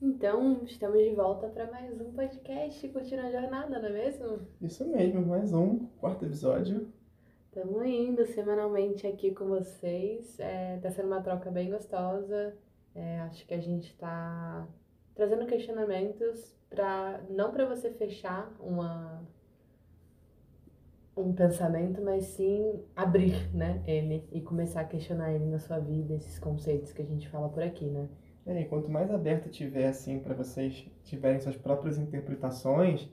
Então, estamos de volta para mais um podcast Curtindo a Jornada, não é mesmo? Isso mesmo, mais um quarto episódio. Estamos indo semanalmente aqui com vocês. É, tá sendo uma troca bem gostosa. É, acho que a gente está trazendo questionamentos para não para você fechar uma um pensamento, mas sim abrir, né, ele e começar a questionar ele na sua vida, esses conceitos que a gente fala por aqui, né? É, e quanto mais aberto tiver, assim, para vocês tiverem suas próprias interpretações,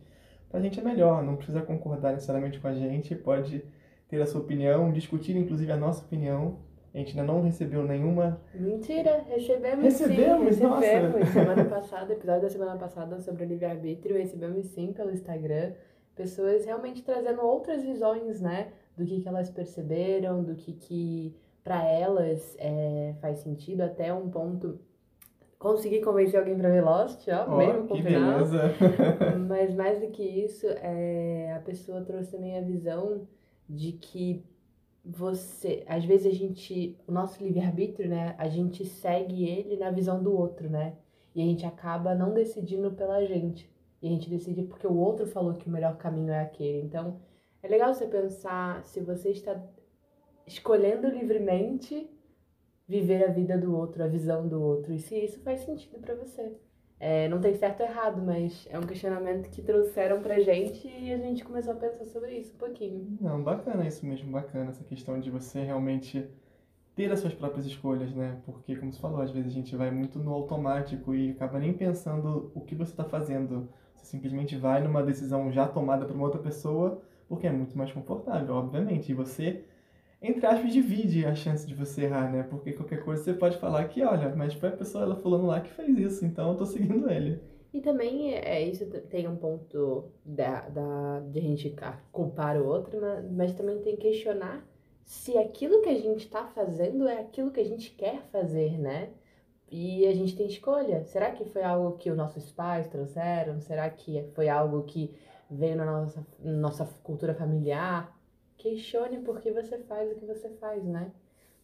pra gente é melhor. Não precisa concordar necessariamente com a gente, pode ter a sua opinião, discutir inclusive a nossa opinião. A gente ainda não recebeu nenhuma. Mentira, recebemos Recebemos, sim, nossa. recebemos. Semana passada, episódio da semana passada sobre o livre-arbítrio, recebemos sim pelo Instagram. Pessoas realmente trazendo outras visões, né? Do que, que elas perceberam, do que, que para elas é, faz sentido, até um ponto. Consegui convencer alguém pra ver Lost, ó, Ó, mesmo com o final. Mas mais do que isso, é, a pessoa trouxe também a visão de que você, às vezes a gente, o nosso livre-arbítrio, né, a gente segue ele na visão do outro, né? E a gente acaba não decidindo pela gente. E a gente decide porque o outro falou que o melhor caminho é aquele. Então, é legal você pensar se você está escolhendo livremente viver a vida do outro, a visão do outro, e se isso faz sentido pra você. É, não tem certo ou errado, mas é um questionamento que trouxeram pra gente e a gente começou a pensar sobre isso um pouquinho. Não, bacana isso mesmo, bacana essa questão de você realmente ter as suas próprias escolhas, né? Porque, como você falou, às vezes a gente vai muito no automático e acaba nem pensando o que você está fazendo. Você simplesmente vai numa decisão já tomada por uma outra pessoa, porque é muito mais confortável, obviamente. E você, entre aspas, divide a chance de você errar, né? Porque qualquer coisa você pode falar que, olha, mas foi a pessoa, ela falando lá que fez isso, então eu tô seguindo ele. E também é isso tem um ponto da, da, de a gente culpar o outro, mas, mas também tem que questionar se aquilo que a gente está fazendo é aquilo que a gente quer fazer, né? E a gente tem escolha. Será que foi algo que os nossos pais trouxeram? Será que foi algo que veio na nossa, nossa cultura familiar? Questione por que você faz o que você faz, né?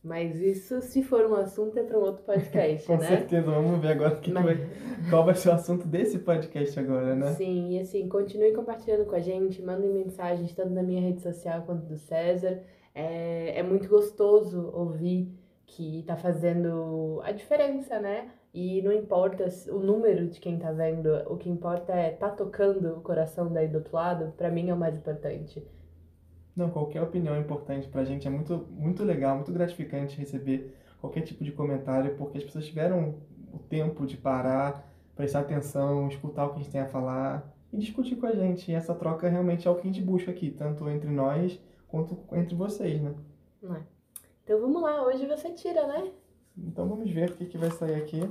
Mas isso, se for um assunto, é para um outro podcast, Com né? certeza, vamos ver agora que Mas- vai, qual vai ser o assunto desse podcast agora, né? Sim, e assim, continue compartilhando com a gente, mandem mensagens tanto na minha rede social quanto do César. É, é muito gostoso ouvir que tá fazendo a diferença, né? E não importa o número de quem tá vendo, o que importa é tá tocando o coração daí do outro lado, pra mim é o mais importante. Não, qualquer opinião é importante pra gente, é muito, muito legal, muito gratificante receber qualquer tipo de comentário, porque as pessoas tiveram o tempo de parar, prestar atenção, escutar o que a gente tem a falar e discutir com a gente. E essa troca realmente é o que a gente busca aqui, tanto entre nós quanto entre vocês, né? É? Então vamos lá, hoje você tira, né? Então vamos ver o que, que vai sair aqui.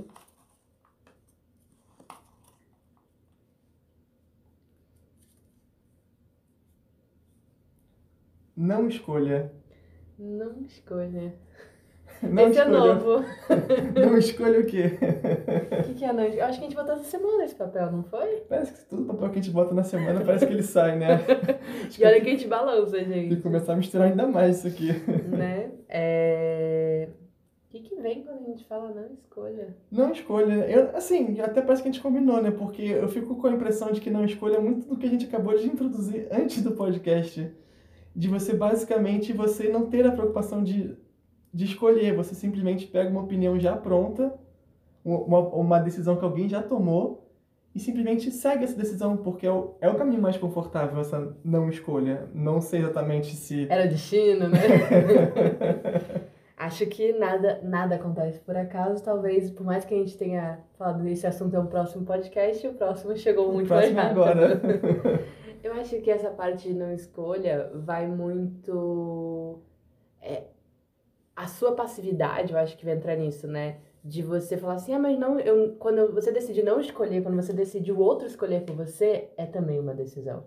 Não escolha. Não escolha. Não Esse é escolha. novo. Não escolha o quê? O que, que é não? Eu acho que a gente botou essa semana esse papel, não foi? Parece que tudo papel que a gente bota na semana parece que ele sai, né? E olha que a gente balança, tem que gente. começar a misturar ainda mais isso aqui. né? É... O que, que vem quando a gente fala não escolha? Não escolha. Eu, assim, até parece que a gente combinou, né? Porque eu fico com a impressão de que não escolha é muito do que a gente acabou de introduzir antes do podcast. De você, basicamente, você não ter a preocupação de, de escolher. Você simplesmente pega uma opinião já pronta, uma, uma decisão que alguém já tomou, e simplesmente segue essa decisão, porque é o, é o caminho mais confortável, essa não escolha. Não sei exatamente se... Era o destino, né? Acho que nada, nada acontece por acaso. Talvez, por mais que a gente tenha falado desse assunto é um próximo podcast, o próximo chegou muito mais Próximo rápido. agora. Eu acho que essa parte de não escolha vai muito. é, a sua passividade, eu acho que vai entrar nisso, né? De você falar assim, ah, mas não, eu, quando você decide não escolher, quando você decide o outro escolher por você, é também uma decisão.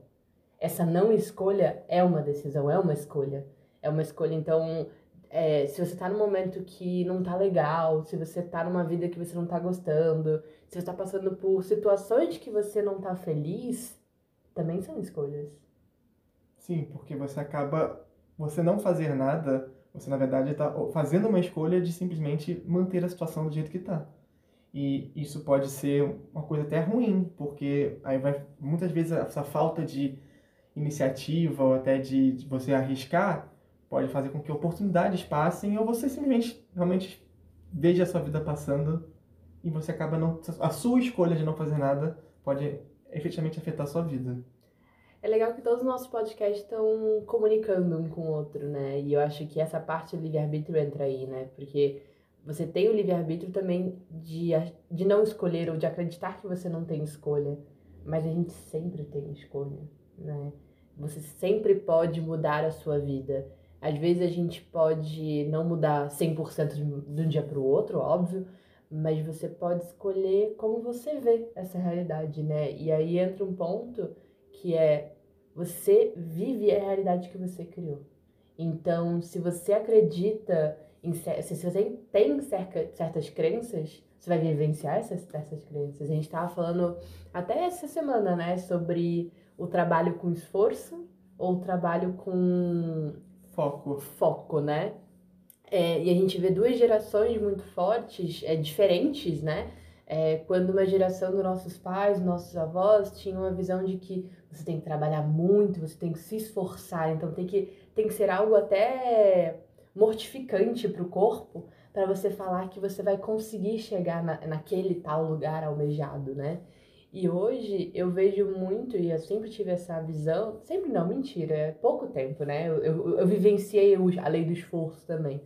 Essa não escolha é uma decisão, é uma escolha. É uma escolha, então, é, se você tá num momento que não tá legal, se você tá numa vida que você não tá gostando, se você tá passando por situações que você não tá feliz, também são escolhas. Sim, porque você acaba. Você não fazer nada, você na verdade está fazendo uma escolha de simplesmente manter a situação do jeito que está. E isso pode ser uma coisa até ruim, porque aí vai muitas vezes essa falta de iniciativa ou até de, de você arriscar pode fazer com que oportunidades passem ou você simplesmente realmente veja a sua vida passando e você acaba não a sua escolha de não fazer nada pode efetivamente afetar a sua vida. É legal que todos os nossos podcasts estão comunicando um com o outro, né? E eu acho que essa parte do livre-arbítrio entra aí, né? Porque você tem o livre-arbítrio também de, de não escolher ou de acreditar que você não tem escolha. Mas a gente sempre tem escolha, né? Você sempre pode mudar a sua vida. Às vezes a gente pode não mudar 100% de um dia para o outro, óbvio, mas você pode escolher como você vê essa realidade, né? E aí entra um ponto que é você vive a realidade que você criou. Então, se você acredita em se você tem certas crenças, você vai vivenciar essas, essas crenças. A gente estava falando até essa semana, né, sobre o trabalho com esforço ou o trabalho com foco, foco, né? É, e a gente vê duas gerações muito fortes, é, diferentes, né? É, quando uma geração dos nossos pais, nossos avós, tinha uma visão de que você tem que trabalhar muito, você tem que se esforçar, então tem que, tem que ser algo até mortificante para o corpo para você falar que você vai conseguir chegar na, naquele tal lugar almejado, né? E hoje eu vejo muito, e eu sempre tive essa visão, sempre não, mentira, é pouco tempo, né? Eu, eu, eu vivenciei a lei do esforço também.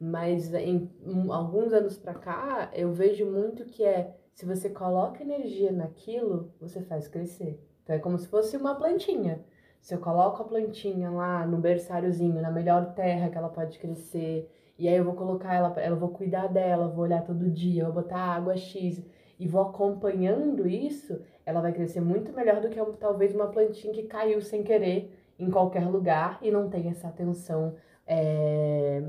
Mas em alguns anos para cá, eu vejo muito que é se você coloca energia naquilo, você faz crescer. Então é como se fosse uma plantinha. Se eu coloco a plantinha lá no berçáriozinho, na melhor terra que ela pode crescer, e aí eu vou colocar ela, eu vou cuidar dela, vou olhar todo dia, vou botar água X e vou acompanhando isso, ela vai crescer muito melhor do que talvez uma plantinha que caiu sem querer em qualquer lugar e não tem essa atenção é,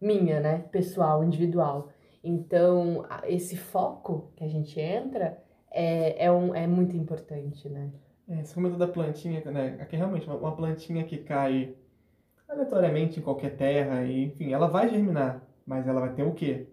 minha, né, pessoal, individual. Então, esse foco que a gente entra é, é, um, é muito importante, né? É, esse momento da plantinha, né? Aqui realmente uma plantinha que cai aleatoriamente em qualquer terra, e, enfim, ela vai germinar, mas ela vai ter o quê?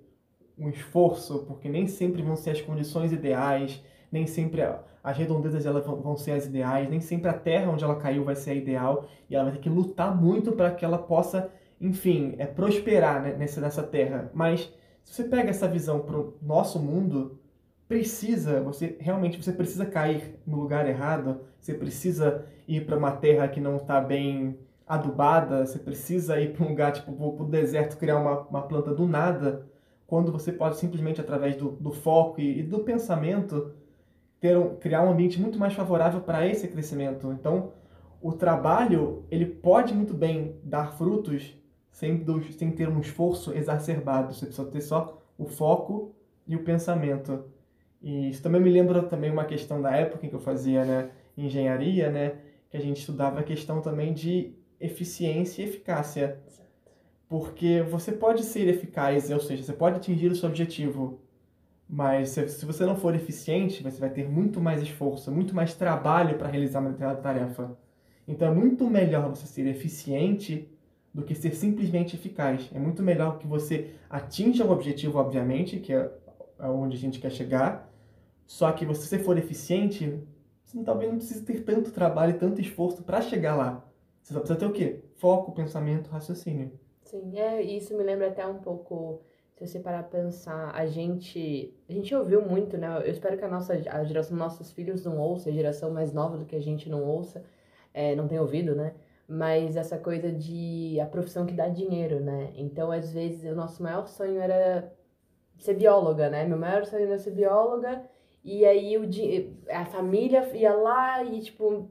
Um esforço, porque nem sempre vão ser as condições ideais, nem sempre as redondezas dela vão ser as ideais, nem sempre a terra onde ela caiu vai ser a ideal, e ela vai ter que lutar muito para que ela possa, enfim, é, prosperar né, nessa, nessa terra. Mas se você pega essa visão para o nosso mundo, precisa, você realmente você precisa cair no lugar errado, você precisa ir para uma terra que não está bem adubada, você precisa ir para um lugar tipo para o deserto criar uma, uma planta do nada, quando você pode simplesmente através do, do foco e, e do pensamento ter um, criar um ambiente muito mais favorável para esse crescimento. Então, o trabalho ele pode muito bem dar frutos sem, sem ter um esforço exacerbado. Você precisa ter só o foco e o pensamento. E isso também me lembra também uma questão da época em que eu fazia né, engenharia, né, que a gente estudava a questão também de eficiência e eficácia. Porque você pode ser eficaz, ou seja, você pode atingir o seu objetivo, mas se, você não for eficiente, você vai ter muito mais esforço, muito mais trabalho para realizar uma determinada tarefa. Então é muito melhor você ser eficiente do que ser simplesmente eficaz. É muito melhor que você atinja o objetivo, obviamente, que é onde a gente quer chegar, só que se você for eficiente, você talvez não precise ter tanto trabalho e tanto esforço para chegar lá. Você só precisa ter o quê? Foco, pensamento, raciocínio. Sim, é, isso me lembra até um pouco, se você parar pra pensar, a gente, a gente ouviu muito, né? Eu espero que a nossa, a geração nossos filhos não ouça, a geração mais nova do que a gente não ouça, é, não tem ouvido, né? Mas essa coisa de a profissão que dá dinheiro, né? Então, às vezes, o nosso maior sonho era ser bióloga, né? Meu maior sonho era ser bióloga, e aí o, a família ia lá e, tipo,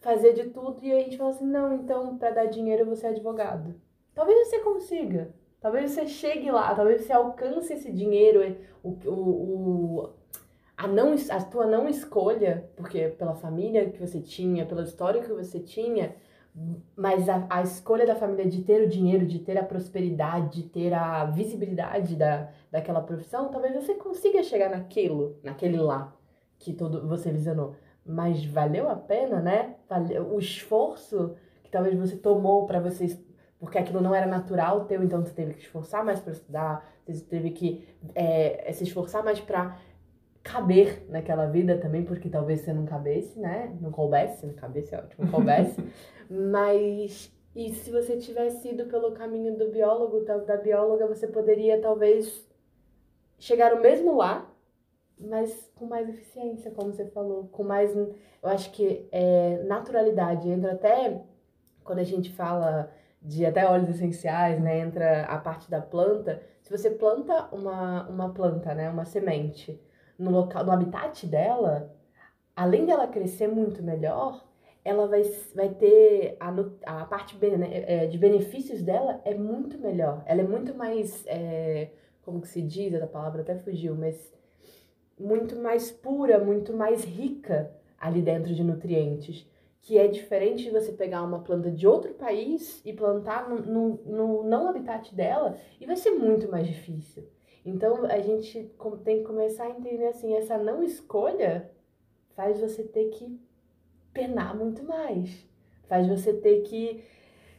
fazer de tudo, e a gente fala assim, não, então para dar dinheiro você é advogado. Talvez você consiga, talvez você chegue lá, talvez você alcance esse dinheiro, o, o, o, a, não, a tua não escolha, porque pela família que você tinha, pela história que você tinha, mas a, a escolha da família de ter o dinheiro, de ter a prosperidade, de ter a visibilidade da, daquela profissão, talvez você consiga chegar naquilo, naquele lá que todo você visionou mas valeu a pena, né? Valeu, o esforço que talvez você tomou para você porque aquilo não era natural teu, então tu teve que esforçar mais para estudar, você teve que é, se esforçar mais para caber naquela vida também, porque talvez você não cabesse, né? Não coubesse, não cabesse é ótimo, coubesse. Mas e se você tivesse ido pelo caminho do biólogo, da bióloga, você poderia talvez chegar o mesmo lá, mas com mais eficiência, como você falou, com mais, eu acho que é naturalidade. Entra até quando a gente fala de até óleos essenciais, né? Entra a parte da planta. Se você planta uma, uma planta, né? Uma semente no local, no habitat dela, além dela crescer muito melhor, ela vai, vai ter a, a parte né, é, de benefícios dela é muito melhor. Ela é muito mais, é, como que se diz, a palavra até fugiu, mas muito mais pura, muito mais rica ali dentro de nutrientes. Que é diferente de você pegar uma planta de outro país e plantar no, no, no não habitat dela, e vai ser muito mais difícil. Então a gente tem que começar a entender assim, essa não escolha faz você ter que penar muito mais. Faz você ter que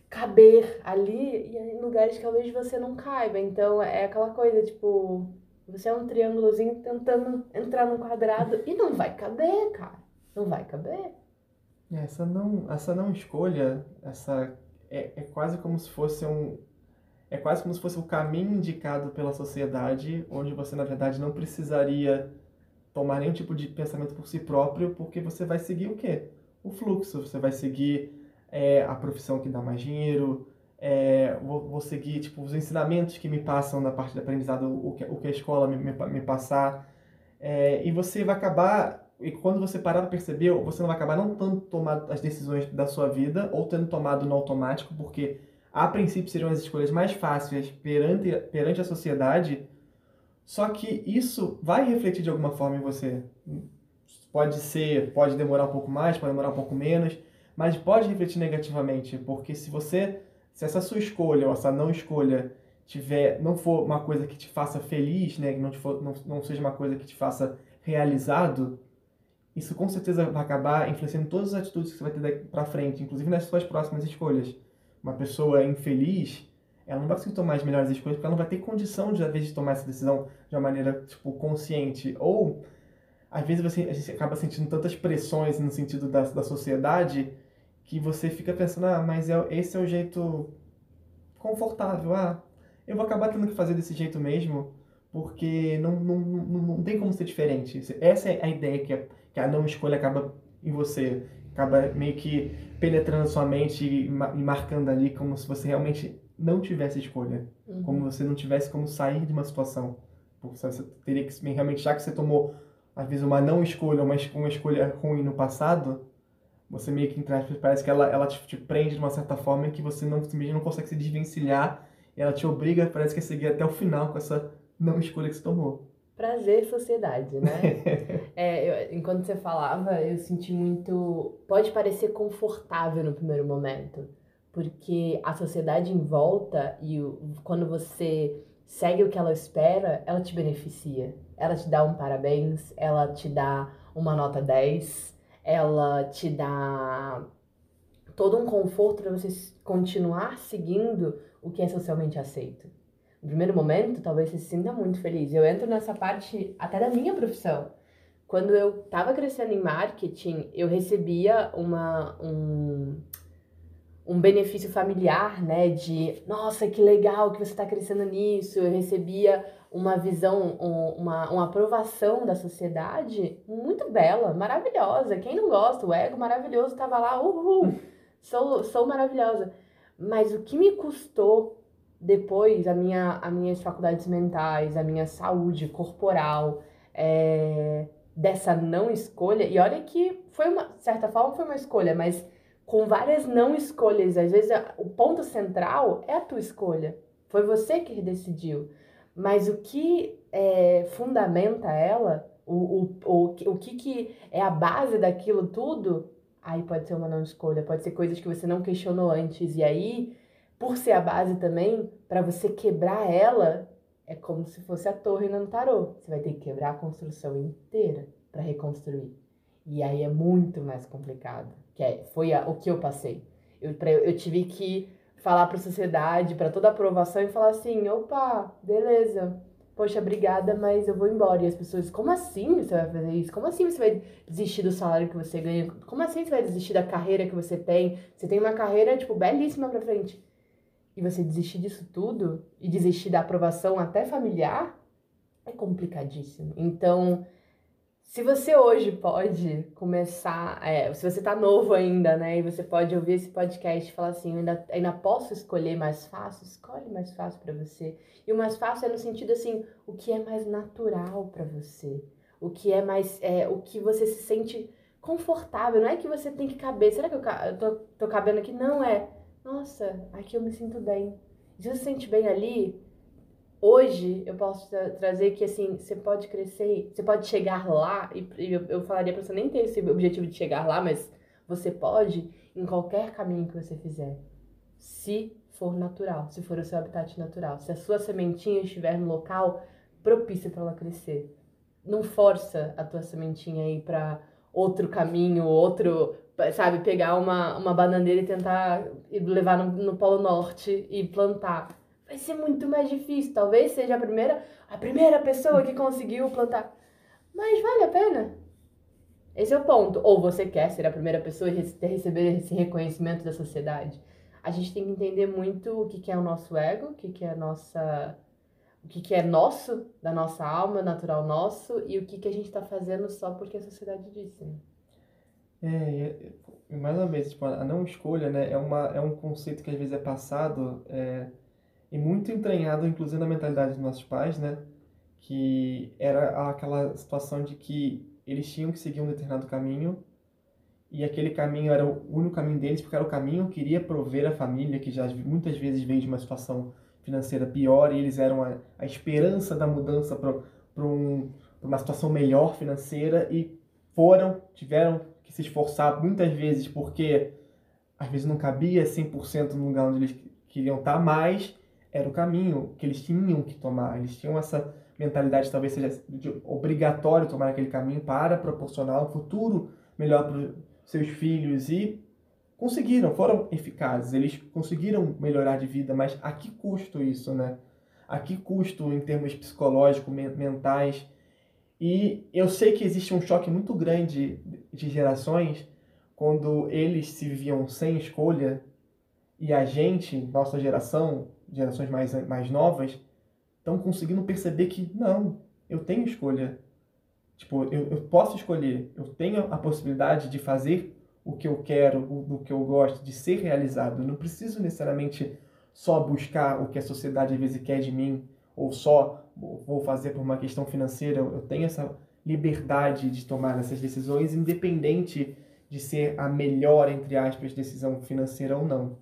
caber ali e em lugares que talvez você não caiba. Então é aquela coisa, tipo, você é um triângulozinho tentando entrar num quadrado e não vai caber, cara. Não vai caber. É, essa não, essa não escolha, essa é, é quase como se fosse um, é quase como se fosse o caminho indicado pela sociedade, onde você, na verdade, não precisaria tomar nenhum tipo de pensamento por si próprio, porque você vai seguir o quê? O fluxo. Você vai seguir é, a profissão que dá mais dinheiro, é, vou, vou, seguir tipo, os ensinamentos que me passam na parte de aprendizado, o que, o que a escola me, me, me passar. É, e você vai acabar, e quando você parar para perceber, você não vai acabar não tendo tomado as decisões da sua vida, ou tendo tomado no automático, porque a princípio seriam as escolhas mais fáceis perante, perante a sociedade, só que isso vai refletir de alguma forma em você. Pode ser, pode demorar um pouco mais, pode demorar um pouco menos, mas pode refletir negativamente, porque se você, se essa sua escolha ou essa não escolha tiver, não for uma coisa que te faça feliz, né, que não, for, não, não seja uma coisa que te faça realizado, isso com certeza vai acabar influenciando todas as atitudes que você vai ter para frente, inclusive nas suas próximas escolhas uma pessoa infeliz, ela não vai conseguir tomar as melhores escolhas porque ela não vai ter condição de, às vezes, tomar essa decisão de uma maneira, tipo, consciente. Ou, às vezes, você, a gente acaba sentindo tantas pressões no sentido da, da sociedade que você fica pensando, ah, mas é, esse é o jeito confortável, ah, eu vou acabar tendo que fazer desse jeito mesmo, porque não, não, não, não tem como ser diferente. Essa é a ideia que a, que a não escolha acaba em você acaba meio que penetrando sua mente e, marcando ali como se você realmente não tivesse escolha, uhum. como você não tivesse como sair de uma situação. Você teria que realmente, já que você tomou às vezes uma não escolha, uma, uma escolha ruim no passado, você meio que parece que ela, ela te, te, prende de uma certa forma em que você não, não consegue se desvencilhar e ela te obriga, parece que a seguir até o final com essa não escolha que você tomou prazer sociedade, né? é, eu, enquanto você falava, eu senti muito. Pode parecer confortável no primeiro momento, porque a sociedade em volta e o, quando você segue o que ela espera, ela te beneficia. Ela te dá um parabéns, ela te dá uma nota 10, ela te dá todo um conforto para você continuar seguindo o que é socialmente aceito no primeiro momento, talvez você se sinta muito feliz. Eu entro nessa parte até da minha profissão. Quando eu estava crescendo em marketing, eu recebia uma, um, um benefício familiar, né? De, nossa, que legal que você está crescendo nisso. Eu recebia uma visão, uma, uma aprovação da sociedade muito bela, maravilhosa. Quem não gosta, o ego maravilhoso estava lá, uhul, sou, sou maravilhosa. Mas o que me custou depois a minha, as minhas faculdades mentais, a minha saúde corporal, é, dessa não escolha, e olha que foi uma, certa forma foi uma escolha, mas com várias não escolhas, às vezes o ponto central é a tua escolha, foi você que decidiu, mas o que é, fundamenta ela, o, o, o, o que, que é a base daquilo tudo, aí pode ser uma não escolha, pode ser coisas que você não questionou antes, e aí por ser a base também, para você quebrar ela, é como se fosse a torre no tarô. Você vai ter que quebrar a construção inteira para reconstruir. E aí é muito mais complicado. Que é, foi a, o que eu passei. Eu, pra, eu tive que falar para a sociedade, para toda a aprovação e falar assim: opa, beleza, poxa, obrigada, mas eu vou embora. E as pessoas, como assim você vai fazer isso? Como assim você vai desistir do salário que você ganha? Como assim você vai desistir da carreira que você tem? Você tem uma carreira, tipo, belíssima pra frente. E você desistir disso tudo e desistir da aprovação até familiar é complicadíssimo. Então, se você hoje pode começar, é, se você tá novo ainda, né, e você pode ouvir esse podcast e falar assim, eu ainda, ainda posso escolher mais fácil, escolhe mais fácil para você. E o mais fácil é no sentido assim, o que é mais natural para você, o que é mais, é, o que você se sente confortável, não é que você tem que caber, será que eu, eu tô, tô cabendo aqui? Não, é, nossa, aqui eu me sinto bem. Se você se sente bem ali, hoje eu posso tra trazer que assim, você pode crescer, você pode chegar lá, e, eu, eu falaria pra você nem ter esse objetivo de chegar lá, mas você pode em qualquer caminho que você fizer. Se for natural, se for o seu habitat natural. Se a sua sementinha estiver no local propício para ela crescer. Não força a tua sementinha aí para outro caminho, outro, sabe, pegar uma, uma bananeira e tentar levar no, no Polo Norte e plantar vai ser muito mais difícil. Talvez seja a primeira, a primeira pessoa que conseguiu plantar. Mas vale a pena. Esse é o ponto. Ou você quer ser a primeira pessoa e receber esse reconhecimento da sociedade. A gente tem que entender muito o que, que é o nosso ego, o que, que é a nossa. O que, que é nosso, da nossa alma, natural nosso, e o que, que a gente está fazendo só porque a sociedade disse. É, mais uma vez, tipo, a não escolha, né, é, uma, é um conceito que às vezes é passado é, e muito entranhado, inclusive, na mentalidade dos nossos pais, né? Que era aquela situação de que eles tinham que seguir um determinado caminho e aquele caminho era o único caminho deles, porque era o caminho que iria prover a família, que já muitas vezes vem de uma situação financeira pior, e eles eram a, a esperança da mudança para um, uma situação melhor financeira e foram, tiveram que se esforçar muitas vezes porque às vezes não cabia 100% no lugar onde eles queriam estar, mas era o caminho que eles tinham que tomar. Eles tinham essa mentalidade, talvez seja obrigatório tomar aquele caminho para proporcionar um futuro melhor para os seus filhos e conseguiram, foram eficazes, eles conseguiram melhorar de vida, mas a que custo isso, né? A que custo em termos psicológicos, mentais? E eu sei que existe um choque muito grande de gerações quando eles se viviam sem escolha e a gente, nossa geração, gerações mais, mais novas, estão conseguindo perceber que não, eu tenho escolha. Tipo, eu, eu posso escolher, eu tenho a possibilidade de fazer o que eu quero, o, o que eu gosto, de ser realizado. Eu não preciso necessariamente só buscar o que a sociedade às vezes quer de mim, ou só vou fazer por uma questão financeira. Eu tenho essa liberdade de tomar essas decisões, independente de ser a melhor, entre aspas, decisão financeira ou não.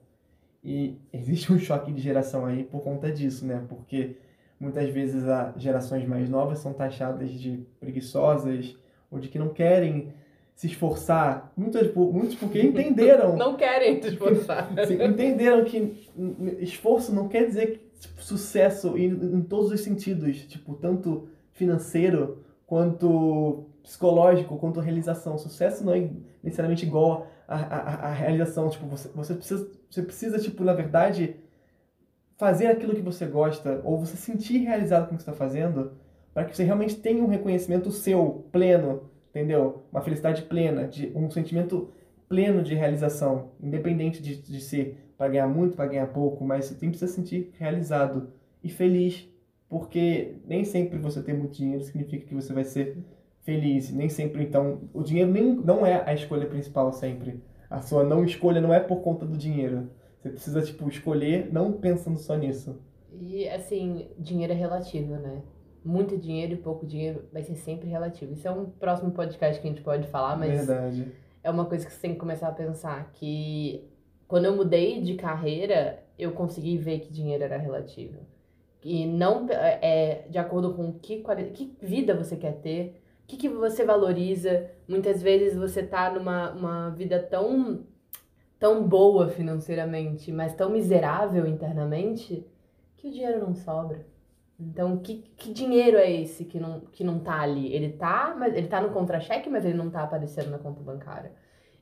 E existe um choque de geração aí por conta disso, né? Porque muitas vezes as gerações mais novas são taxadas de preguiçosas ou de que não querem se esforçar. Muitos, muitos porque entenderam. não querem se esforçar. entenderam que esforço não quer dizer tipo, sucesso em, em todos os sentidos, tipo, tanto financeiro quanto psicológico, quanto realização. Sucesso não é necessariamente igual a, a, a realização. Tipo, você, você, precisa, você precisa, tipo, na verdade, fazer aquilo que você gosta, ou você sentir realizado com o que você está fazendo, para que você realmente tenha um reconhecimento seu, pleno, entendeu? Uma felicidade plena, de um sentimento pleno de realização, independente de, de ser para ganhar muito, para ganhar pouco, mas você tem que se sentir realizado e feliz, porque nem sempre você ter muito dinheiro significa que você vai ser feliz. Nem sempre, então, o dinheiro nem, não é a escolha principal sempre. A sua não escolha não é por conta do dinheiro. Você precisa, tipo, escolher não pensando só nisso. E, assim, dinheiro é relativo, né? Muito dinheiro e pouco dinheiro vai ser sempre relativo. Isso é um próximo podcast que a gente pode falar, mas... Verdade. É uma coisa que você tem que começar a pensar, que quando eu mudei de carreira, eu consegui ver que dinheiro era relativo. E não é de acordo com que, que vida você quer ter, o que, que você valoriza? Muitas vezes você tá numa uma vida tão, tão boa financeiramente, mas tão miserável internamente, que o dinheiro não sobra. Então, que, que dinheiro é esse que não, que não tá ali? Ele tá, mas ele tá no contra-cheque, mas ele não tá aparecendo na conta bancária.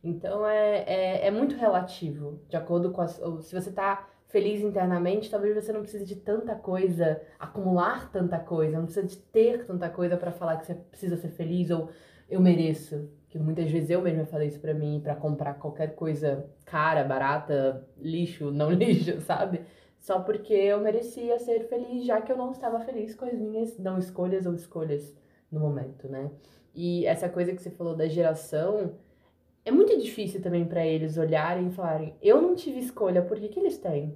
Então, é, é, é muito relativo, de acordo com as, se você tá feliz internamente, talvez você não precise de tanta coisa, acumular tanta coisa, não precisa de ter tanta coisa para falar que você precisa ser feliz ou eu mereço. Que muitas vezes eu mesma falei isso para mim, para comprar qualquer coisa cara, barata, lixo, não lixo, sabe? Só porque eu merecia ser feliz, já que eu não estava feliz com as minhas não escolhas ou escolhas no momento, né? E essa coisa que você falou da geração, é muito difícil também para eles olharem e falarem: eu não tive escolha, por que, que eles têm?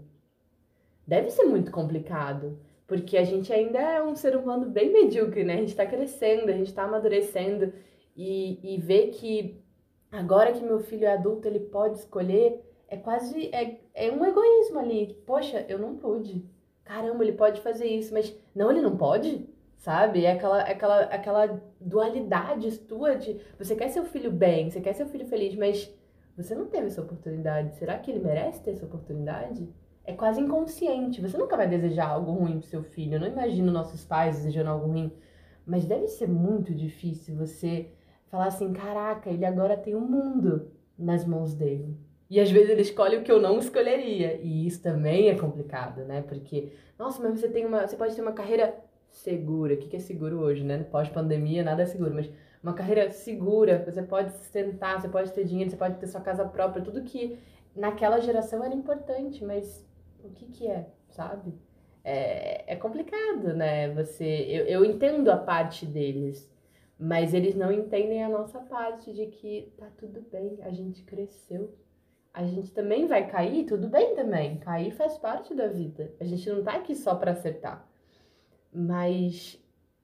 Deve ser muito complicado, porque a gente ainda é um ser humano bem medíocre, né? A gente tá crescendo, a gente tá amadurecendo e, e ver que agora que meu filho é adulto, ele pode escolher, é quase. É, é um egoísmo ali. Poxa, eu não pude. Caramba, ele pode fazer isso, mas não, ele não pode? sabe? É aquela, aquela, aquela dualidade tua de você quer seu filho bem, você quer seu filho feliz, mas você não teve essa oportunidade. Será que ele merece ter essa oportunidade? É quase inconsciente. Você nunca vai desejar algo ruim pro seu filho. Eu não imagino nossos pais desejando algo ruim. Mas deve ser muito difícil você falar assim: caraca, ele agora tem o um mundo nas mãos dele. E às vezes ele escolhe o que eu não escolheria. E isso também é complicado, né? Porque, nossa, mas você tem uma. Você pode ter uma carreira segura. O que é seguro hoje, né? Pós-pandemia, nada é seguro, mas uma carreira segura, você pode sustentar, você pode ter dinheiro, você pode ter sua casa própria, tudo que naquela geração era importante, mas o que que é, sabe? É, é complicado, né? Você, eu, eu entendo a parte deles, mas eles não entendem a nossa parte de que tá tudo bem, a gente cresceu. A gente também vai cair, tudo bem também. Cair faz parte da vida. A gente não tá aqui só para acertar mas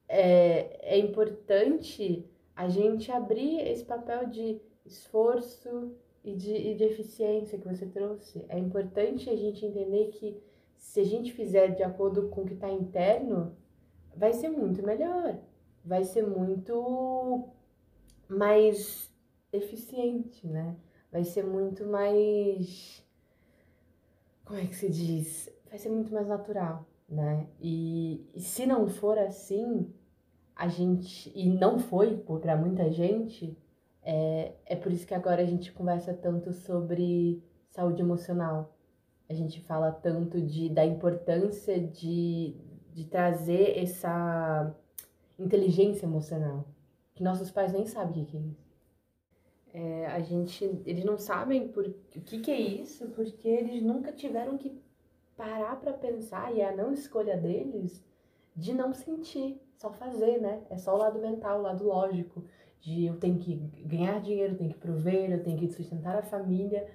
é, é importante a gente abrir esse papel de esforço e de, e de eficiência que você trouxe. É importante a gente entender que se a gente fizer de acordo com o que está interno, vai ser muito melhor, vai ser muito mais eficiente, né? Vai ser muito mais. Como é que se diz? Vai ser muito mais natural né? E, e se não for assim, a gente e não foi para muita gente, é, é por isso que agora a gente conversa tanto sobre saúde emocional. A gente fala tanto de, da importância de, de trazer essa inteligência emocional, que nossos pais nem sabem o que é isso. É, a gente, eles não sabem por, o que, que é isso, porque eles nunca tiveram que parar para pensar e é a não escolha deles de não sentir, só fazer, né? É só o lado mental, o lado lógico, de eu tenho que ganhar dinheiro, eu tenho que prover, eu tenho que sustentar a família.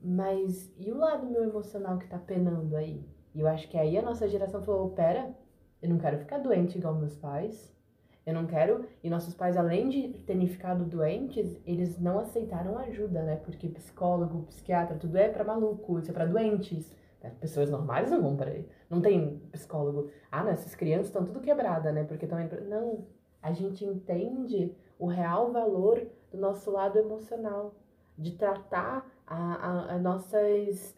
Mas e o lado meu emocional que tá penando aí? E eu acho que aí a nossa geração falou: pera, eu não quero ficar doente igual meus pais. Eu não quero. E nossos pais, além de terem ficado doentes, eles não aceitaram ajuda, né? Porque psicólogo, psiquiatra, tudo é para maluco, isso é para doentes. Né? Pessoas normais não vão para aí. Não tem psicólogo. Ah, não, essas crianças estão tudo quebrada, né? Porque estão Não. A gente entende o real valor do nosso lado emocional, de tratar a, a, a nossas,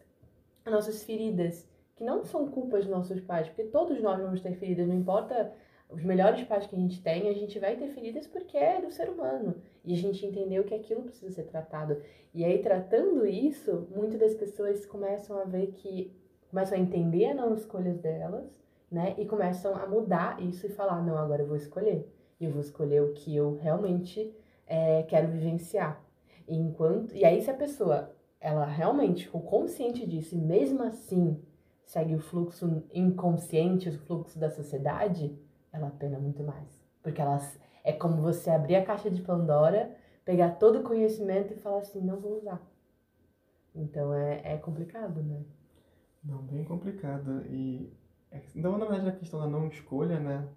as nossas feridas, que não são culpas dos nossos pais, porque todos nós vamos ter feridas, não importa os melhores pais que a gente tem, a gente vai ter feridas porque é do ser humano. E a gente entendeu que aquilo precisa ser tratado. E aí, tratando isso, muitas das pessoas começam a ver que. começam a entender as não escolhas delas, né? E começam a mudar isso e falar: não, agora eu vou escolher. Eu vou escolher o que eu realmente é, quero vivenciar. E, enquanto, e aí, se a pessoa ela realmente ficou consciente disso e mesmo assim segue o fluxo inconsciente, o fluxo da sociedade, ela pena muito mais. Porque elas é como você abrir a caixa de Pandora, pegar todo o conhecimento e falar assim, não vou usar. Então é, é complicado, né? Não, bem complicado. E é então, na verdade, a questão da não escolha, né?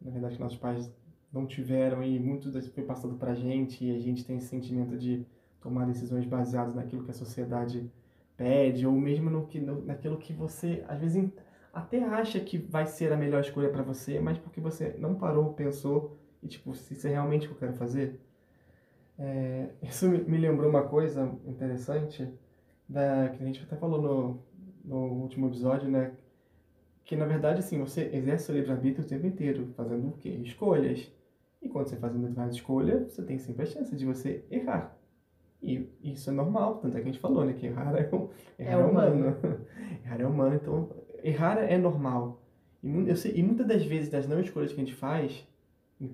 Na verdade, que nossos pais não tiveram e muito das foi passado pra gente e a gente tem esse sentimento de tomar decisões baseadas naquilo que a sociedade pede ou mesmo no que, no, naquilo que você, às vezes, até acha que vai ser a melhor escolha para você, mas porque você não parou, pensou e tipo, se isso é realmente o que eu quero fazer. É, isso me lembrou uma coisa interessante da que a gente até falou no, no último episódio, né? Que na verdade, assim, você exerce o livre-arbítrio o tempo inteiro, fazendo o quê? Escolhas. E quando você faz uma determinada escolha, você tem sempre a chance de você errar. E isso é normal, tanto é que a gente falou, né? Que errar é, errar é, é humano. errar é humano, então errar é normal. E, sei, e muitas das vezes, das não escolhas que a gente faz,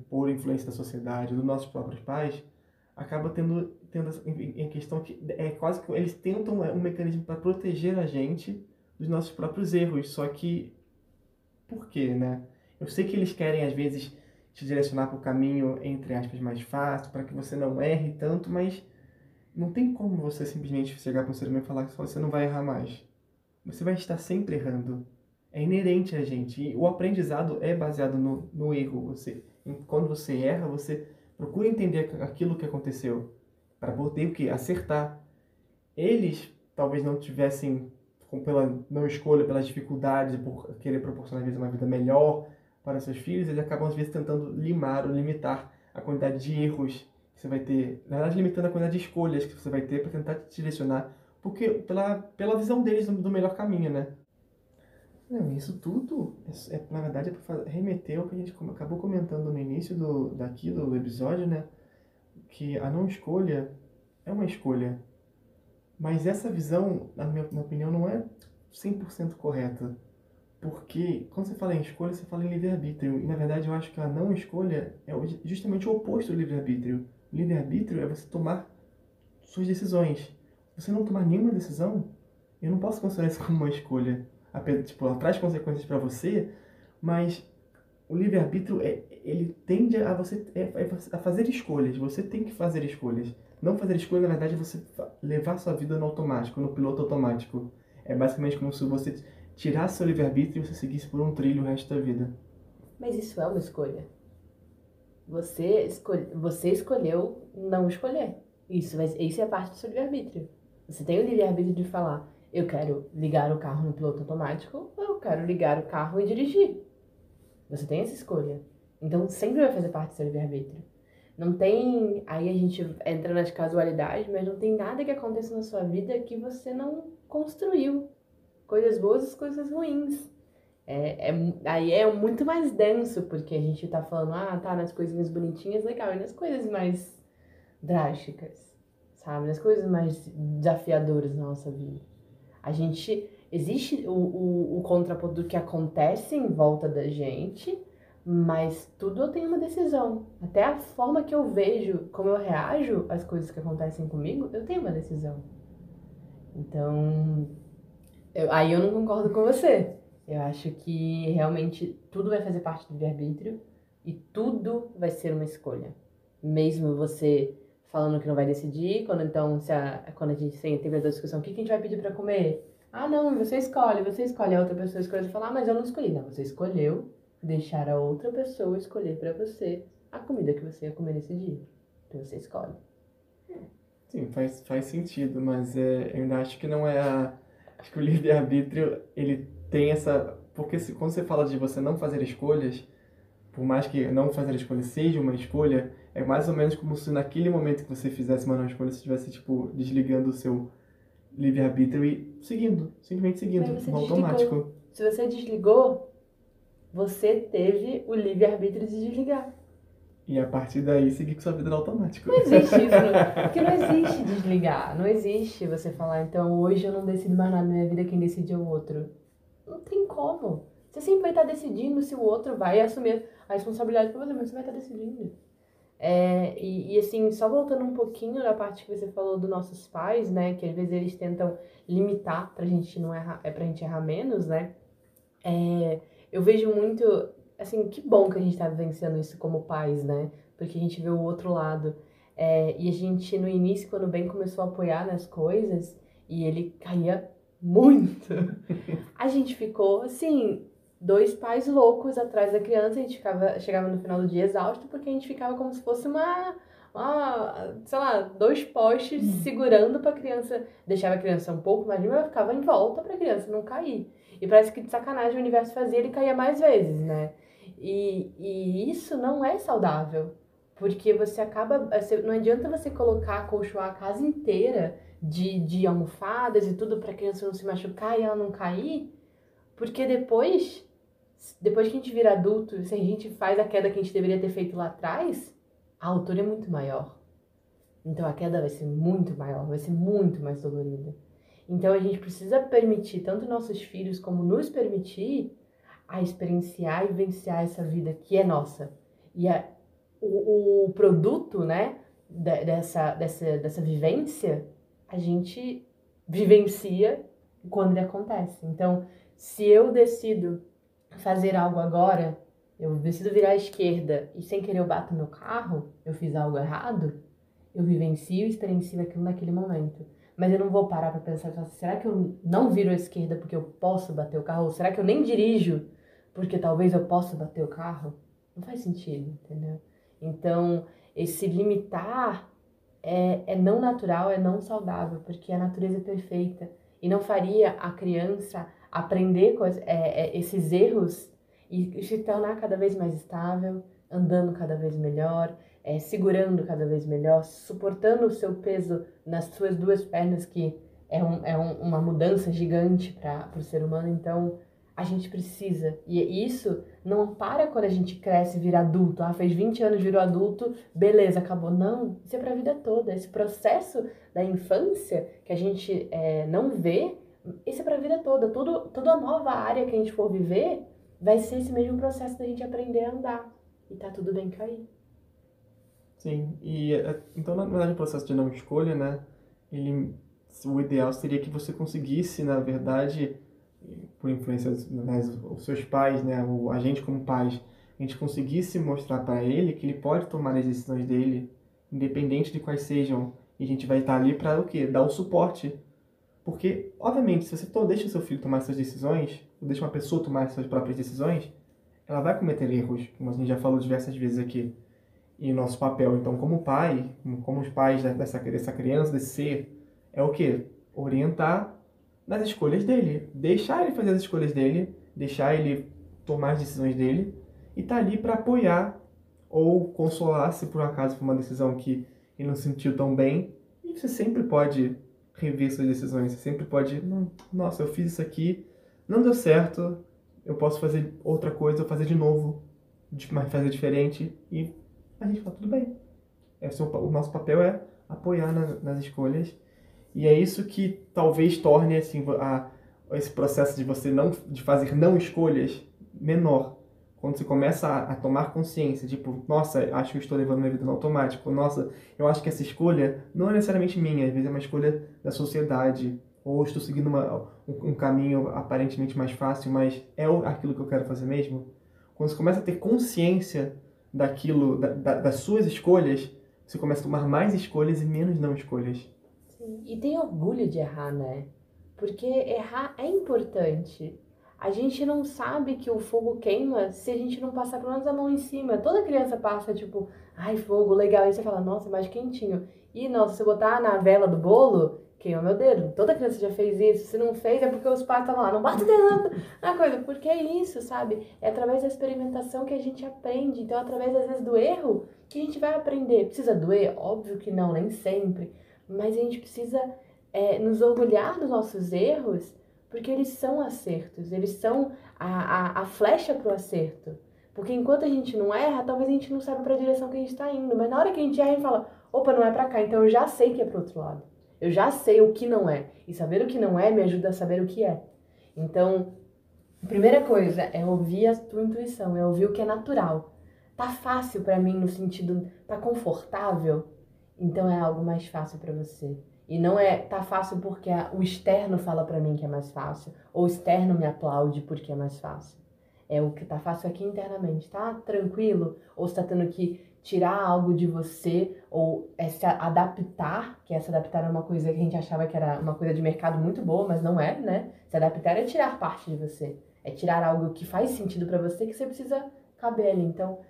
por influência da sociedade, dos nossos próprios pais, acaba tendo, tendo em questão que é quase que eles tentam um mecanismo para proteger a gente dos nossos próprios erros. Só que, por quê, né? Eu sei que eles querem, às vezes, te direcionar para o caminho, entre aspas, mais fácil, para que você não erre tanto, mas não tem como você simplesmente chegar para um ser humano e falar que você não vai errar mais. Você vai estar sempre errando. É inerente a gente. E o aprendizado é baseado no, no erro. Você, quando você erra, você procura entender aquilo que aconteceu para poder o que acertar. Eles talvez não tivessem pela não escolha, pelas dificuldades, por querer proporcionar às vezes uma vida melhor para seus filhos, eles acabam às vezes tentando limar ou limitar a quantidade de erros que você vai ter, na verdade limitando a quantidade de escolhas que você vai ter para tentar te direcionar, porque pela, pela visão deles do, do melhor caminho, né? Não, isso tudo, é, é na verdade, é para remeter ao que a gente acabou comentando no início do, daqui do episódio, né? Que a não escolha é uma escolha. Mas essa visão, na minha, na opinião, não é 100% correta. Porque quando você fala em escolha, você fala em livre-arbítrio. E na verdade eu acho que a não escolha é justamente o oposto do livre-arbítrio. Livre-arbítrio é você tomar suas decisões. Você não tomar nenhuma decisão, eu não posso considerar isso como uma escolha. Tipo, ela traz consequências para você, mas o livre-arbítrio, é, ele tende a você é, é, a fazer escolhas. Você tem que fazer escolhas. Não fazer escolha, na verdade, é você levar sua vida no automático, no piloto automático. É basicamente como se você tirasse seu livre-arbítrio e você seguisse por um trilho o resto da vida. Mas isso é uma escolha. Você, escolhe, você escolheu não escolher. Isso, mas isso é parte do seu livre-arbítrio. Você tem o livre-arbítrio de falar, eu quero ligar o carro no piloto automático ou eu quero ligar o carro e dirigir. Você tem essa escolha. Então sempre vai fazer parte do seu livre-arbítrio. Não tem. Aí a gente entra nas casualidades, mas não tem nada que aconteça na sua vida que você não construiu. Coisas boas e coisas ruins. É, é, aí é muito mais denso, porque a gente tá falando, ah, tá, nas coisinhas bonitinhas, legal, e nas coisas mais drásticas, sabe? Nas coisas mais desafiadoras na nossa vida. A gente. Existe o, o, o contraponto do que acontece em volta da gente, mas tudo eu tenho uma decisão. Até a forma que eu vejo, como eu reajo às coisas que acontecem comigo, eu tenho uma decisão. Então, eu, aí eu não concordo com você. Eu acho que realmente tudo vai fazer parte do livre-arbítrio e tudo vai ser uma escolha. Mesmo você falando que não vai decidir, quando então se a, quando a gente teve a discussão, o que, que a gente vai pedir para comer? Ah, não, você escolhe, você escolhe, a outra pessoa escolhe e fala, ah, mas eu não escolhi. Não, você escolheu deixar a outra pessoa escolher para você a comida que você ia comer nesse dia. Então você escolhe. Sim, faz, faz sentido, mas é, eu ainda acho que não é a. Acho que o livre-arbítrio, ele tem essa. Porque se, quando você fala de você não fazer escolhas, por mais que não fazer escolha seja uma escolha, é mais ou menos como se naquele momento que você fizesse uma não escolha, você estivesse, tipo, desligando o seu livre-arbítrio e seguindo, simplesmente seguindo, no automático. Se você desligou, você teve o livre-arbítrio de desligar. E a partir daí seguir com sua vida no automático. Não existe isso. Porque não existe desligar. Não existe você falar, então hoje eu não decido mais nada na minha vida, quem decide é o outro. Não tem como. Você sempre vai estar decidindo se o outro vai assumir a responsabilidade por você, mas você vai estar decidindo. É, e, e, assim, só voltando um pouquinho na parte que você falou dos nossos pais, né? Que às vezes eles tentam limitar pra gente não errar, é pra gente errar menos, né? É, eu vejo muito, assim, que bom que a gente tá vivenciando isso como pais, né? Porque a gente vê o outro lado. É, e a gente, no início, quando o Ben começou a apoiar nas coisas, e ele caía muito, a gente ficou, assim, dois pais loucos atrás da criança, a gente ficava, chegava no final do dia exausto, porque a gente ficava como se fosse uma, uma sei lá, dois postes uhum. segurando para a criança, deixava a criança um pouco mais livre, mas ficava em volta para a criança não cair. E parece que de sacanagem o universo fazia ele cair mais vezes, né? E, e isso não é saudável, porque você acaba, você, não adianta você colocar, acolchoar a casa inteira de, de almofadas e tudo para a criança não se machucar e ela não cair, porque depois depois que a gente vira adulto, se a gente faz a queda que a gente deveria ter feito lá atrás, a altura é muito maior. Então a queda vai ser muito maior, vai ser muito mais dolorida. Então a gente precisa permitir, tanto nossos filhos como nos permitir, a experienciar e vivenciar essa vida que é nossa. E a, o, o produto, né, dessa, dessa, dessa vivência, a gente vivencia quando ele acontece. Então, se eu decido fazer algo agora, eu decido virar à esquerda e sem querer eu bato meu carro, eu fiz algo errado, eu vivencio e experiencio aquilo naquele momento. Mas eu não vou parar para pensar, será que eu não viro à esquerda porque eu posso bater o carro? Ou será que eu nem dirijo porque talvez eu possa bater o carro? Não faz sentido, entendeu? Então, esse limitar é, é não natural, é não saudável, porque a natureza é perfeita e não faria a criança aprender com é, é, esses erros e se tornar cada vez mais estável, andando cada vez melhor, é, segurando cada vez melhor, suportando o seu peso nas suas duas pernas, que é, um, é um, uma mudança gigante para o ser humano. Então, a gente precisa. E isso não para quando a gente cresce e vira adulto. Ah, fez 20 anos, virou adulto, beleza, acabou. Não, isso é para a vida toda. Esse processo da infância que a gente é, não vê, isso é para a vida toda. Tudo, toda nova área que a gente for viver vai ser esse mesmo processo da gente aprender a andar. E tá tudo bem cair. Sim, e é, então na verdade o processo de não escolha, né? Ele, o ideal seria que você conseguisse, na verdade, por influência né, seus pais, né, ou a gente como pais, a gente conseguisse mostrar para ele que ele pode tomar as decisões dele, independente de quais sejam, e a gente vai estar ali para o quê? Dar o suporte. Porque, obviamente, se você deixa seu filho tomar suas decisões, ou deixa uma pessoa tomar suas próprias decisões, ela vai cometer erros, como a gente já falou diversas vezes aqui. E nosso papel, então, como pai, como os pais dessa, dessa criança, desse ser, é o quê? Orientar nas escolhas dele. Deixar ele fazer as escolhas dele, deixar ele tomar as decisões dele e tá ali para apoiar ou consolar se por acaso for uma decisão que ele não se sentiu tão bem. E você sempre pode rever suas decisões, você sempre pode, nossa, eu fiz isso aqui, não deu certo, eu posso fazer outra coisa, fazer de novo, mas fazer diferente e a gente fala tudo bem. É, o nosso papel é apoiar nas escolhas e é isso que talvez torne assim a, esse processo de você não de fazer não escolhas menor. Quando você começa a, a, tomar consciência, tipo, nossa, acho que estou levando minha vida no automático. Nossa, eu acho que essa escolha não é necessariamente minha, às vezes é uma escolha da sociedade. Ou estou seguindo uma, um, um caminho aparentemente mais fácil, mas é aquilo que eu quero fazer mesmo. Quando você começa a ter consciência daquilo, da, da, das suas escolhas, você começa a tomar mais escolhas e menos não escolhas. E tem orgulho de errar, né? Porque errar é importante. A gente não sabe que o fogo queima se a gente não passar pelo menos a mão em cima. Toda criança passa, tipo, ai, fogo, legal. Aí você fala, nossa, mais quentinho. E, nossa, se botar na vela do bolo, queima meu dedo. Toda criança já fez isso. Se não fez, é porque os pais estavam lá, não bate dedo na coisa. Porque é isso, sabe? É através da experimentação que a gente aprende. Então, através, às vezes, do erro que a gente vai aprender. Precisa doer? Óbvio que não, nem sempre mas a gente precisa é, nos orgulhar dos nossos erros, porque eles são acertos, eles são a, a, a flecha para o acerto. Porque enquanto a gente não erra, talvez a gente não saiba para a direção que a gente está indo, mas na hora que a gente erra, a gente fala: opa, não é para cá, então eu já sei que é para outro lado. Eu já sei o que não é. E saber o que não é me ajuda a saber o que é. Então, a primeira coisa é ouvir a tua intuição, é ouvir o que é natural. Tá fácil para mim no sentido, tá confortável? Então é algo mais fácil para você. E não é tá fácil porque a, o externo fala para mim que é mais fácil, ou o externo me aplaude porque é mais fácil. É o que tá fácil aqui internamente, tá tranquilo? Ou está tendo que tirar algo de você ou é se adaptar, que essa adaptar é uma coisa que a gente achava que era uma coisa de mercado muito boa, mas não é, né? Se adaptar é tirar parte de você, é tirar algo que faz sentido para você que você precisa caber ali. Então,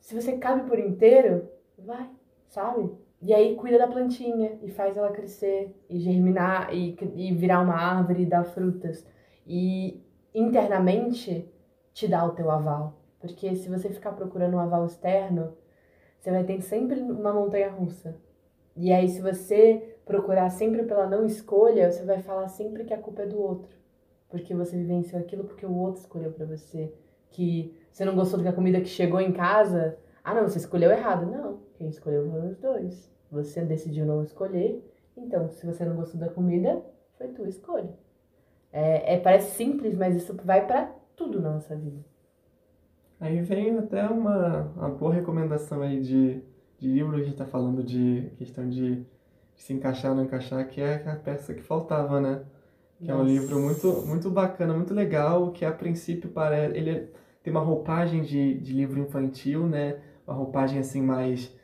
se você cabe por inteiro, vai, sabe? E aí cuida da plantinha e faz ela crescer e germinar e, e virar uma árvore e dar frutas. E internamente te dá o teu aval. Porque se você ficar procurando um aval externo, você vai ter sempre uma montanha russa. E aí, se você procurar sempre pela não escolha, você vai falar sempre que a culpa é do outro. Porque você vivenciou aquilo porque o outro escolheu para você. Que você não gostou da comida que chegou em casa. Ah, não, você escolheu errado. Não, quem escolheu foram os dois. Você decidiu não escolher, então se você não gostou da comida, foi tua escolha. É, é parece simples, mas isso vai para tudo na nossa vida. Aí vem até uma, uma boa recomendação aí de, de livro, a gente tá falando de questão de, de se encaixar ou não encaixar, que é a peça que faltava, né? Que Nossa. é um livro muito, muito bacana, muito legal, que a princípio parece. Ele é, tem uma roupagem de, de livro infantil, né? Uma roupagem assim mais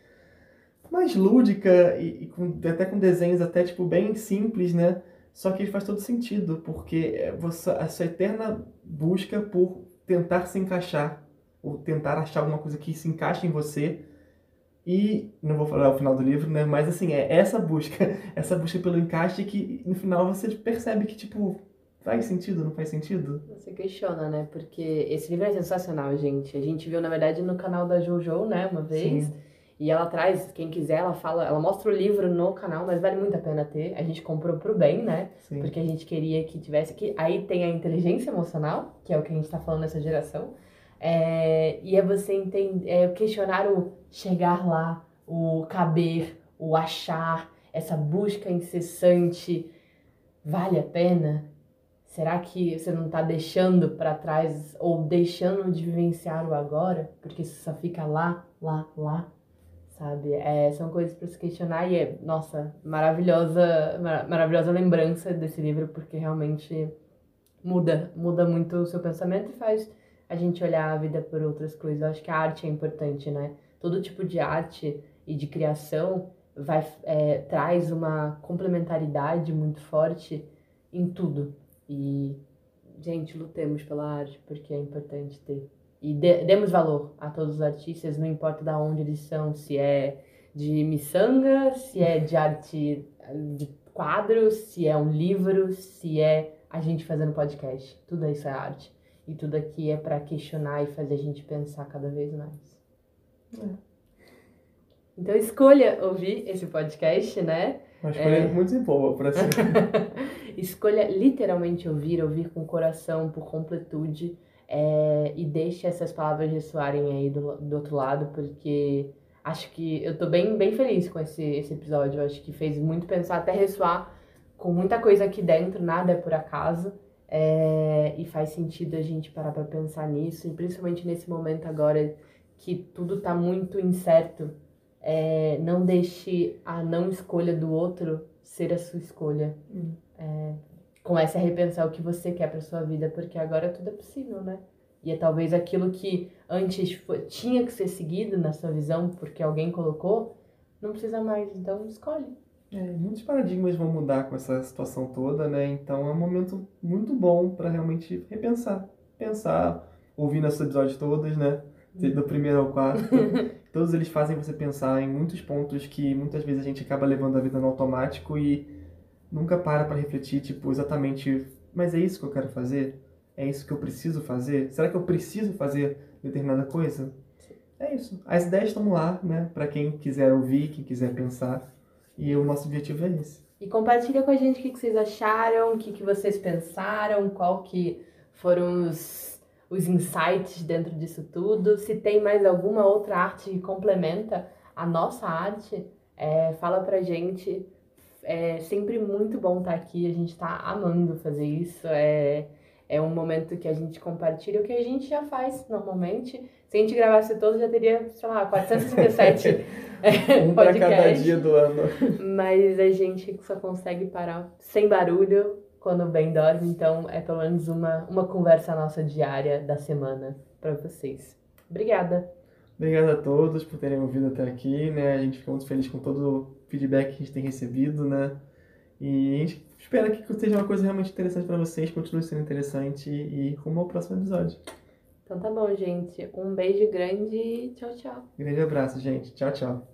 mais lúdica e, e com, até com desenhos até tipo bem simples, né? Só que faz todo sentido, porque é você, a sua eterna busca por tentar se encaixar, ou tentar achar alguma coisa que se encaixe em você. E não vou falar o final do livro, né? Mas assim, é essa busca, essa busca pelo encaixe que no final você percebe que tipo faz sentido, não faz sentido? Você questiona, né? Porque esse livro é sensacional, gente. A gente viu, na verdade, no canal da Jojo, né, uma vez. Sim. E ela traz, quem quiser, ela fala, ela mostra o livro no canal, mas vale muito a pena ter. A gente comprou pro bem, né? Sim. Porque a gente queria que tivesse que aí tem a inteligência emocional, que é o que a gente tá falando nessa geração. É, e é você entender, é questionar o chegar lá, o caber, o achar, essa busca incessante. Vale a pena? Será que você não está deixando para trás ou deixando de vivenciar o agora? Porque você só fica lá, lá, lá, sabe? É, são coisas para se questionar e é, nossa, maravilhosa, mar maravilhosa lembrança desse livro porque realmente muda, muda muito o seu pensamento e faz a gente olhar a vida por outras coisas. Eu acho que a arte é importante, né? Todo tipo de arte e de criação vai é, traz uma complementaridade muito forte em tudo e, gente, lutemos pela arte porque é importante ter. E de, demos valor a todos os artistas, não importa de onde eles são, se é de miçanga, se é de arte de quadros, se é um livro, se é a gente fazendo podcast. Tudo isso é arte. E tudo aqui é para questionar e fazer a gente pensar cada vez mais. É. Então escolha ouvir esse podcast, né? Uma escolha é... muito boa para ser. escolha literalmente ouvir, ouvir com coração, por completude. É... e deixe essas palavras ressoarem aí do, do outro lado, porque acho que eu tô bem, bem feliz com esse, esse episódio. Eu acho que fez muito pensar, até ressoar com muita coisa aqui dentro, nada é por acaso. É, e faz sentido a gente parar para pensar nisso, e principalmente nesse momento agora que tudo tá muito incerto é, não deixe a não escolha do outro ser a sua escolha. Hum. É, comece a repensar o que você quer para sua vida, porque agora tudo é possível, né? E é talvez aquilo que antes foi, tinha que ser seguido na sua visão, porque alguém colocou, não precisa mais, então escolhe. É, muitos paradigmas vão mudar com essa situação toda, né? Então é um momento muito bom para realmente repensar. Pensar, ouvir nossos episódios todos, né? Do primeiro ao quarto. todos eles fazem você pensar em muitos pontos que muitas vezes a gente acaba levando a vida no automático e nunca para para refletir, tipo, exatamente, mas é isso que eu quero fazer? É isso que eu preciso fazer? Será que eu preciso fazer determinada coisa? É isso. As ideias estão lá, né, para quem quiser ouvir, quem quiser pensar. E o nosso objetivo é esse. E compartilha com a gente o que vocês acharam, o que vocês pensaram, qual que foram os os insights dentro disso tudo. Se tem mais alguma outra arte que complementa a nossa arte, é, fala pra gente. É sempre muito bom estar aqui, a gente tá amando fazer isso. É, é um momento que a gente compartilha o que a gente já faz normalmente. Se a gente gravasse todos, já teria, sei lá, 437 um para cada dia do ano. Mas a gente só consegue parar sem barulho quando o Ben dorme, então é pelo menos uma, uma conversa nossa diária da semana para vocês. Obrigada. Obrigado a todos por terem ouvido até aqui, né? A gente fica muito feliz com todo feedback que a gente tem recebido, né? E a gente espera que seja uma coisa realmente interessante para vocês, continue sendo interessante e rumo ao próximo episódio. Então tá bom, gente. Um beijo grande e tchau, tchau. Grande abraço, gente. Tchau, tchau.